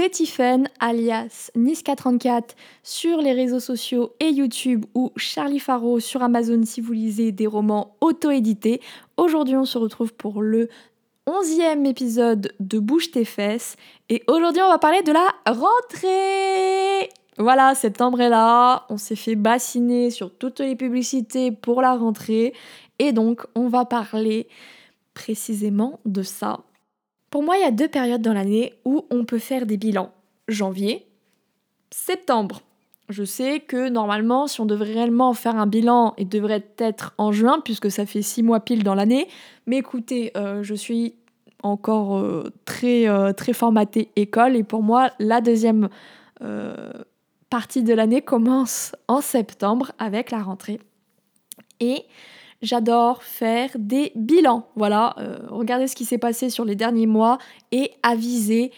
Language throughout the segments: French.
c'est Tiffen, alias Niska34 sur les réseaux sociaux et YouTube ou Charlie Faro sur Amazon si vous lisez des romans auto-édités. Aujourd'hui, on se retrouve pour le 11e épisode de Bouge tes fesses et aujourd'hui, on va parler de la rentrée. Voilà, septembre est là, on s'est fait bassiner sur toutes les publicités pour la rentrée et donc on va parler précisément de ça pour moi, il y a deux périodes dans l'année où on peut faire des bilans. Janvier, septembre. Je sais que normalement, si on devrait réellement faire un bilan, il devrait être en juin, puisque ça fait six mois pile dans l'année. Mais écoutez, euh, je suis encore euh, très, euh, très formatée école, et pour moi, la deuxième partie de l'année commence en septembre avec la rentrée. Et J'adore faire des bilans. Voilà, euh, regardez ce qui s'est passé sur les derniers mois et aviser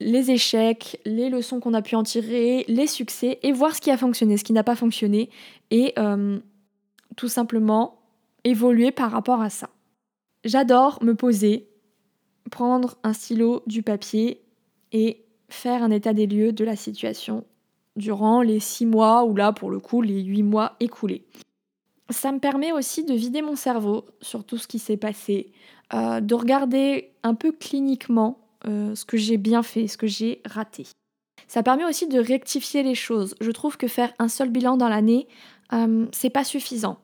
les échecs, les leçons qu'on a pu en tirer, les succès et voir ce qui a fonctionné, ce qui n'a pas fonctionné et euh, tout simplement évoluer par rapport à ça. J'adore me poser, prendre un stylo, du papier et faire un état des lieux de la situation durant les six mois ou là pour le coup les huit mois écoulés ça me permet aussi de vider mon cerveau sur tout ce qui s'est passé, euh, de regarder un peu cliniquement euh, ce que j'ai bien fait, ce que j'ai raté. Ça permet aussi de rectifier les choses. Je trouve que faire un seul bilan dans l'année, euh, c'est pas suffisant.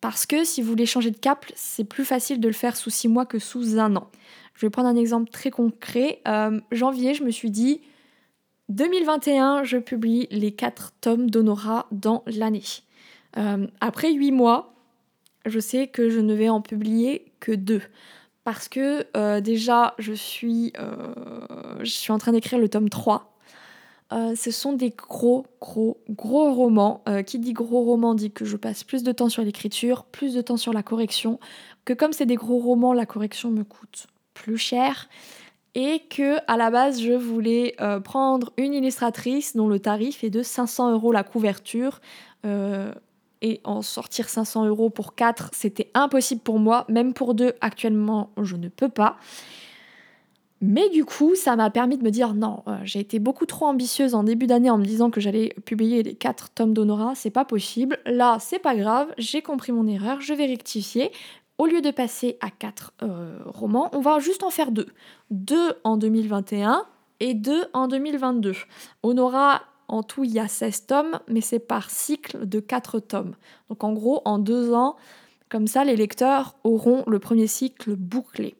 Parce que si vous voulez changer de cap, c'est plus facile de le faire sous six mois que sous un an. Je vais prendre un exemple très concret. janvier, je me suis dit, 2021, je publie les quatre tomes d'Honora dans l'année. Euh, après huit mois, je sais que je ne vais en publier que deux. Parce que euh, déjà, je suis, euh, je suis en train d'écrire le tome 3. ce sont des gros, gros, gros romans. qui dit gros roman dit que je passe plus de temps sur l'écriture, plus de temps sur la correction, que comme c'est des gros romans, la correction me coûte plus cher et que à la base je voulais prendre une illustratrice dont le tarif est de 500 euros la couverture et en sortir 500 euros pour 4, c'était impossible pour moi. Même pour 2, actuellement, je ne peux pas. Mais du coup, ça m'a permis de me dire non, euh, j'ai été beaucoup trop ambitieuse en début d'année en me disant que j'allais publier les 4 tomes d'Honora, c'est pas possible. Là, c'est pas grave, j'ai compris mon erreur, je vais rectifier. Au lieu de passer à 4 euh, romans, on va juste en faire 2. 2 en 2021 et 2 en 2022. Honora en tout, il y a 16 tomes, mais c'est par cycle de 4 tomes. Donc en gros, en deux ans, comme ça, les lecteurs auront le premier cycle bouclé.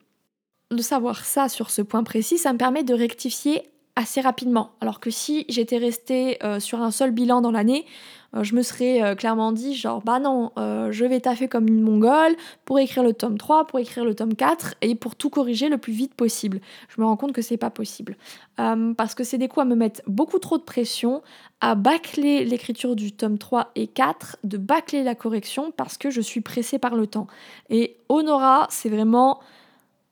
De savoir ça sur ce point précis, ça me permet de rectifier assez rapidement. Alors que si j'étais restée euh, sur un seul bilan dans l'année, euh, je me serais euh, clairement dit genre bah non, je vais taffer comme une mongole pour écrire le tome 3, pour écrire le tome 4 et pour tout corriger le plus vite possible. Je me rends compte que c'est pas possible. parce que c'est des coups à me mettre beaucoup trop de pression, à bâcler l'écriture du tome 3 et 4, de bâcler la correction parce que je suis pressée par le temps. Et Honora, c'est vraiment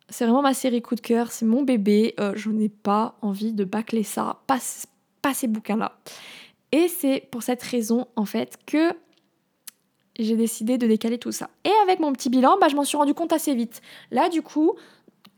c'est vraiment ma série coup de cœur, c'est mon bébé. Euh, je n'ai pas envie de bâcler ça, pas, ces bouquins-là. Et c'est pour cette raison, en fait, que j'ai décidé de décaler tout ça. Et avec mon petit bilan, bah, je m'en suis rendu compte assez vite. Là, du coup,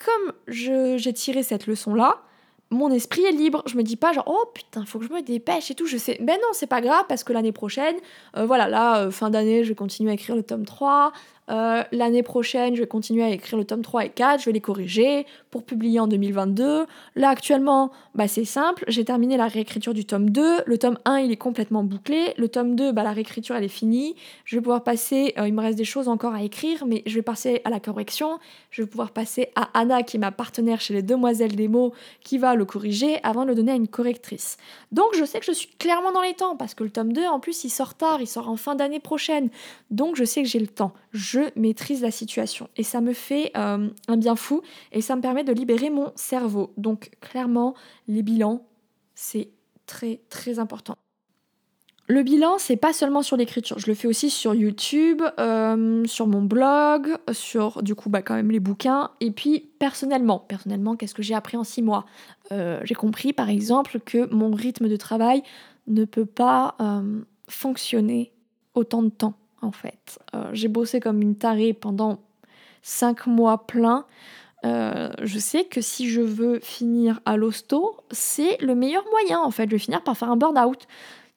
comme j'ai tiré cette leçon-là, mon esprit est libre. Je me dis pas genre oh putain, faut que je me dépêche et tout. Je sais, ben non, c'est pas grave parce que l'année prochaine, euh, voilà, là, euh, fin d'année, je vais continuer à écrire le tome 3. Euh, l'année prochaine, je vais continuer à écrire le tome 3 et 4, je vais les corriger pour publier en 2022. Là, actuellement, bah, c'est simple, j'ai terminé la réécriture du tome 2. Le tome 1, il est complètement bouclé. Le tome 2, bah, la réécriture, elle est finie. Je vais pouvoir passer, il me reste des choses encore à écrire, mais je vais passer à la correction. Je vais pouvoir passer à Anna, qui est ma partenaire chez les Demoiselles des mots, qui va le corriger avant de le donner à une correctrice. Donc, je sais que je suis clairement dans les temps, parce que le tome 2, en plus, il sort tard, il sort en fin d'année prochaine. Donc, je sais que j'ai le temps. Je maîtrise la situation. Et ça me fait euh, un bien fou, et ça me permet de libérer mon cerveau. Donc, clairement, les bilans, c'est très, très important. Le bilan, c'est pas seulement sur l'écriture, je le fais aussi sur YouTube, euh, sur mon blog, sur du coup bah, quand même les bouquins, et puis personnellement. Personnellement, qu'est-ce que j'ai appris en six mois? Euh, J'ai compris par exemple que mon rythme de travail ne peut pas euh, fonctionner autant de temps en fait. j'ai bossé comme une tarée pendant cinq mois pleins. Euh, je sais que si je veux finir à l'hosto, c'est le meilleur moyen en fait. Je vais finir par faire un burn-out.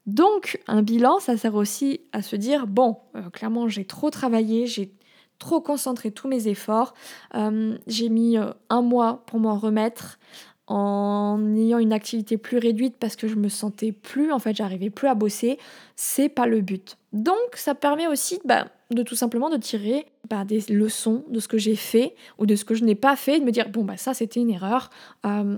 Donc, un bilan, ça sert aussi à se dire bon, euh, clairement, j'ai trop travaillé, j'ai trop concentré tous mes efforts, euh, j'ai mis un mois pour m'en remettre en ayant une activité plus réduite parce que je me sentais plus, en fait, j'arrivais plus à bosser, c'est pas le but. Donc, ça permet aussi bah, de tout simplement de tirer bah, des leçons de ce que j'ai fait ou de ce que je n'ai pas fait, de me dire bon bah ça c'était une erreur. Euh,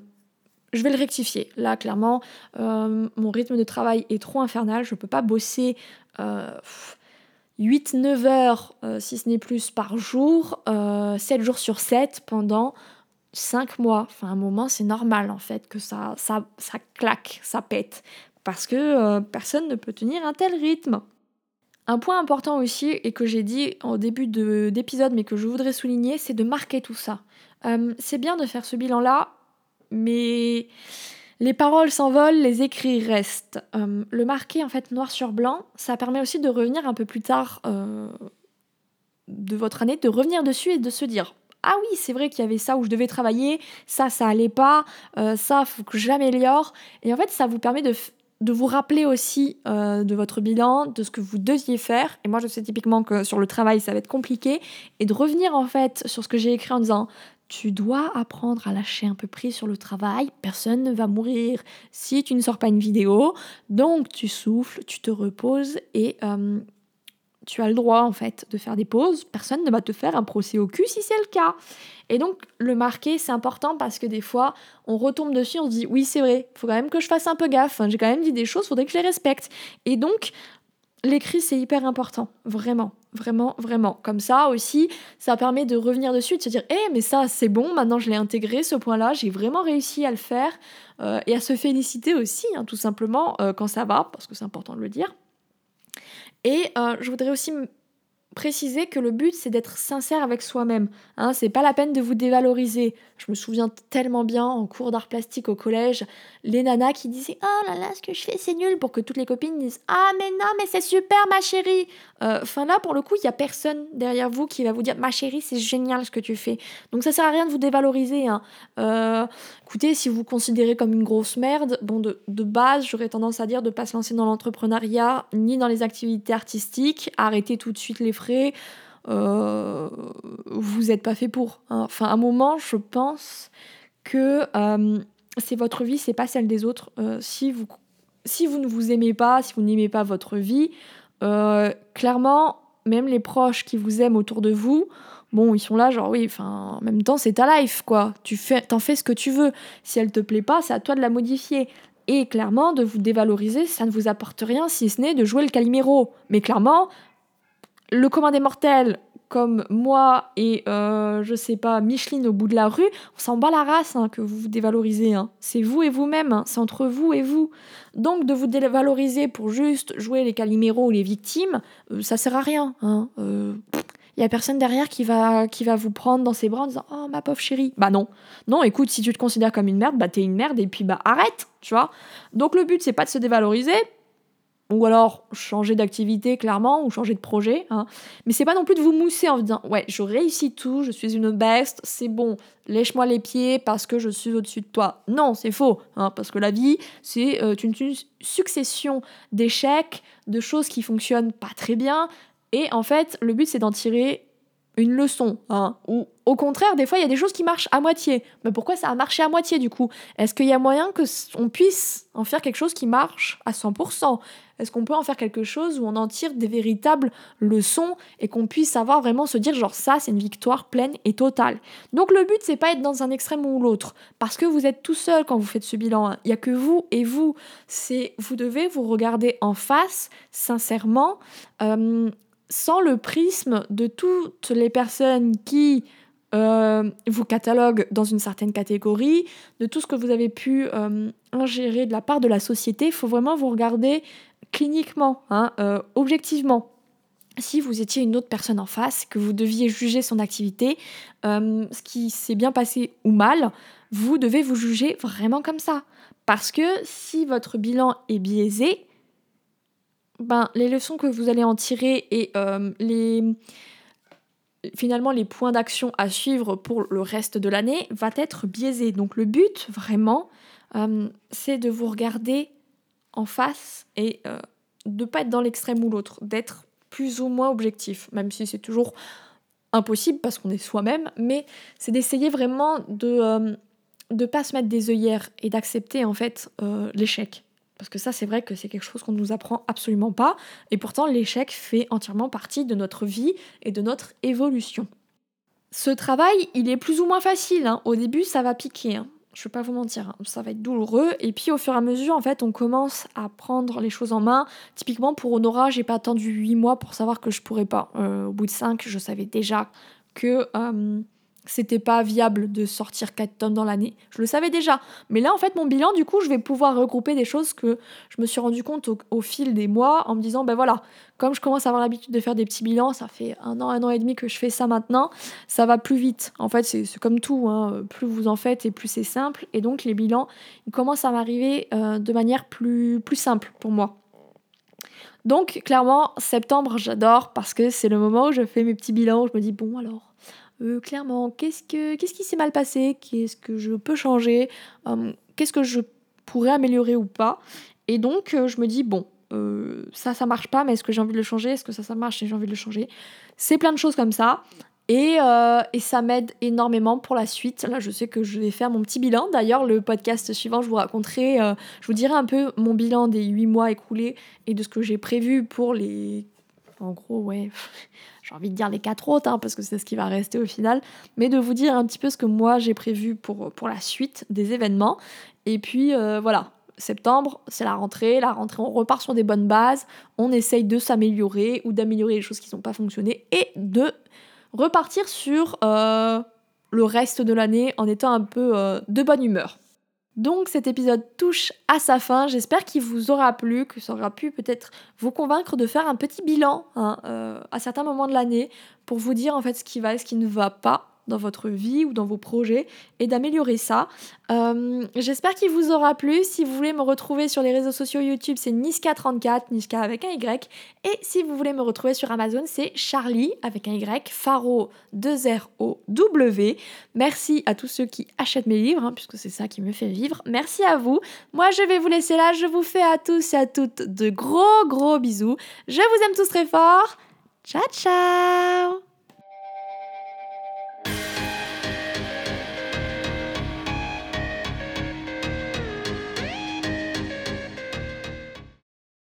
je vais le rectifier. Là, clairement, euh, mon rythme de travail est trop infernal. Je ne peux pas bosser 8-9 heures, si ce n'est plus, par jour, 7 jours sur 7 pendant 5 mois, enfin un moment, c'est normal en fait que ça, ça, ça claque, ça pète, parce que euh, personne ne peut tenir un tel rythme. Un point important aussi, et que j'ai dit au début d'épisode, mais que je voudrais souligner, c'est de marquer tout ça. Euh, c'est bien de faire ce bilan-là, mais les paroles s'envolent, les écrits restent. Euh, le marquer en fait noir sur blanc, ça permet aussi de revenir un peu plus tard de votre année, de revenir dessus et de se dire ah oui, c'est vrai qu'il y avait ça où je devais travailler, ça, ça allait pas, euh, ça, faut que j'améliore. Et en fait, ça vous permet de, de vous rappeler aussi euh, de votre bilan, de ce que vous deviez faire. Et moi, je sais typiquement que sur le travail, ça va être compliqué. Et de revenir en fait sur ce que j'ai écrit en disant tu dois apprendre à lâcher un peu prise sur le travail, personne ne va mourir si tu ne sors pas une vidéo. Donc tu souffles, tu te reposes et euh, tu as le droit en fait de faire des pauses, personne ne va te faire un procès au cul si c'est le cas. Et donc le marquer c'est important parce que des fois on retombe dessus, on se dit oui c'est vrai, faut quand même que je fasse un peu gaffe, j'ai quand même dit des choses, faudrait que je les respecte. Et donc l'écrit c'est hyper important, vraiment, vraiment, vraiment. Comme ça aussi, ça permet de revenir dessus, de se dire eh mais ça c'est bon, maintenant je l'ai intégré ce point-là, j'ai vraiment réussi à le faire euh, et à se féliciter aussi, hein, tout simplement euh, quand ça va, parce que c'est important de le dire. Et euh, je voudrais aussi préciser que le but c'est d'être sincère avec soi-même. Hein, c'est pas la peine de vous dévaloriser. Je me souviens tellement bien en cours d'art plastique au collège, les nanas qui disaient Oh là là, ce que je fais c'est nul pour que toutes les copines disent Ah mais non, mais c'est super ma chérie. Euh, enfin là pour le coup, il y a personne derrière vous qui va vous dire Ma chérie, c'est génial ce que tu fais. Donc ça sert à rien de vous dévaloriser. Hein. Euh, écoutez, si vous vous considérez comme une grosse merde, bon de, de base, j'aurais tendance à dire de pas se lancer dans l'entrepreneuriat ni dans les activités artistiques, arrêter tout de suite les euh, vous n'êtes pas fait pour. Hein. Enfin, à un moment, je pense que euh, c'est votre vie, c'est pas celle des autres. Euh, si, vous, si vous ne vous aimez pas, si vous n'aimez pas votre vie, clairement, même les proches qui vous aiment autour de vous, bon, ils sont là, genre oui, enfin, en même temps, c'est ta life, quoi. Tu fais, t'en fais ce que tu veux. Si elle te plaît pas, c'est à toi de la modifier. Et clairement, de vous dévaloriser, ça ne vous apporte rien si ce n'est de jouer le Calimero. Mais clairement, le commun des mortels, comme moi et euh, je sais pas, Micheline au bout de la rue, on s'en bat la race hein, que vous vous dévalorisez. Hein. C'est vous et vous-même, hein. c'est entre vous et vous. Donc de vous dévaloriser pour juste jouer les caliméros ou les victimes, euh, ça sert à rien. Il euh, y a personne derrière qui va, qui va vous prendre dans ses bras en disant Oh ma pauvre chérie. Bah non. Non, écoute, si tu te considères comme une merde, bah t'es une merde et puis bah arrête, tu vois. Donc le but c'est pas de se dévaloriser, ou alors changer d'activité clairement, ou changer de projet. Hein. Mais c'est pas non plus de vous mousser en vous disant ouais, je réussis tout, je suis une best, c'est bon, lèche-moi les pieds parce que je suis au-dessus de toi. Non, c'est faux, hein, parce que la vie, c'est euh, une, une, succession d'échecs, de choses qui fonctionnent pas très bien. Et en fait, le but c'est d'en tirer une leçon, hein, ou au contraire, des fois, il y a des choses qui marchent à moitié. Mais pourquoi ça a marché à moitié du coup? Est-ce qu'il y a moyen que on puisse en faire quelque chose qui marche à 100% Est-ce qu'on peut en faire quelque chose où on en tire des véritables leçons et qu'on puisse savoir vraiment se dire genre ça, c'est une victoire pleine et totale? Donc le but, c'est pas être dans un extrême ou l'autre, parce que vous êtes tout seul quand vous faites ce bilan. Hein. Il y a que vous et vous. C'est vous devez vous regarder en face, sincèrement. Euh, sans le prisme de toutes les personnes qui euh, vous cataloguent dans une certaine catégorie, de tout ce que vous avez pu euh, ingérer de la part de la société, il faut vraiment vous regarder cliniquement, hein, euh, objectivement. Si vous étiez une autre personne en face, que vous deviez juger son activité, ce qui s'est bien passé ou mal, vous devez vous juger vraiment comme ça. Parce que si votre bilan est biaisé, ben, les leçons que vous allez en tirer et euh, les, finalement les points d'action à suivre pour le reste de l'année va être biaisé. Donc le but vraiment, euh, c'est de vous regarder en face et euh, de pas être dans l'extrême ou l'autre, d'être plus ou moins objectif, même si c'est toujours impossible parce qu'on est soi-même, mais c'est d'essayer vraiment de ne pas se mettre des œillères et d'accepter en fait l'échec. Parce que ça, c'est vrai que c'est quelque chose qu'on ne nous apprend absolument pas. Et pourtant, l'échec fait entièrement partie de notre vie et de notre évolution. Ce travail, il est plus ou moins facile. Hein. Au début, ça va piquer. Hein. Je vais pas vous mentir, hein. ça va être douloureux. Et puis au fur et à mesure, en fait, on commence à prendre les choses en main. Typiquement pour Honora, j'ai pas attendu 8 mois pour savoir que je pourrais pas. Euh, au bout de 5, je savais déjà que euh, c'était pas viable de sortir 4 tonnes dans l'année. Je le savais déjà. Mais là, en fait, mon bilan, du coup, je vais pouvoir regrouper des choses que je me suis rendu compte au, fil des mois en me disant, ben voilà, comme je commence à avoir l'habitude de faire des petits bilans, ça fait un an, un an et demi que je fais ça maintenant, ça va plus vite. En fait, c'est comme tout, hein. plus vous en faites et plus c'est simple. Et donc, les bilans, ils commencent à m'arriver euh, de manière plus, plus simple pour moi. Donc, clairement, septembre, j'adore parce que c'est le moment où je fais mes petits bilans, où je me dis, bon, alors euh, clairement, qu'est-ce, que, qu'est-ce qui s'est mal passé? Qu'est-ce que je peux changer? Hum, Qu'est-ce que je pourrais améliorer ou pas? Et donc, euh, je me dis, bon, euh, ça, ça marche pas, mais est-ce que j'ai envie de le changer? Est-ce que ça, ça marche et j'ai envie de le changer? C'est plein de choses comme ça. Et, et, ça m'aide énormément pour la suite. Là, je sais que je vais faire mon petit bilan. D'ailleurs, le podcast suivant, je vous raconterai, je vous dirai un peu mon bilan des 8 mois écoulés et de ce que j'ai prévu pour les... En gros, ouais, j'ai envie de dire les quatre autres, hein, parce que c'est ce qui va rester au final, mais de vous dire un petit peu ce que moi j'ai prévu pour, pour la suite des événements. Et puis euh, voilà, septembre, c'est la rentrée. La rentrée, on repart sur des bonnes bases, on essaye de s'améliorer ou d'améliorer les choses qui n'ont pas fonctionné et de repartir sur euh, le reste de l'année en étant un peu euh, de bonne humeur. Donc cet épisode touche à sa fin. J'espère qu'il vous aura plu, que ça aura pu peut-être vous convaincre de faire un petit bilan hein, euh, à certains moments de l'année pour vous dire en fait ce qui va et ce qui ne va pas dans votre vie ou dans vos projets et d'améliorer ça. Euh, j'espère qu'il vous aura plu. Si vous voulez me retrouver sur les réseaux sociaux YouTube, c'est Niska34, Niska avec un Y. Et si vous voulez me retrouver sur Amazon, c'est Charlie avec un Y, Faro 2 R O W. Merci à tous ceux qui achètent mes livres, hein, puisque c'est ça qui me fait vivre. Merci à vous. Moi, je vais vous laisser là. Je vous fais à tous et à toutes de gros gros bisous. Je vous aime tous très fort. Ciao ciao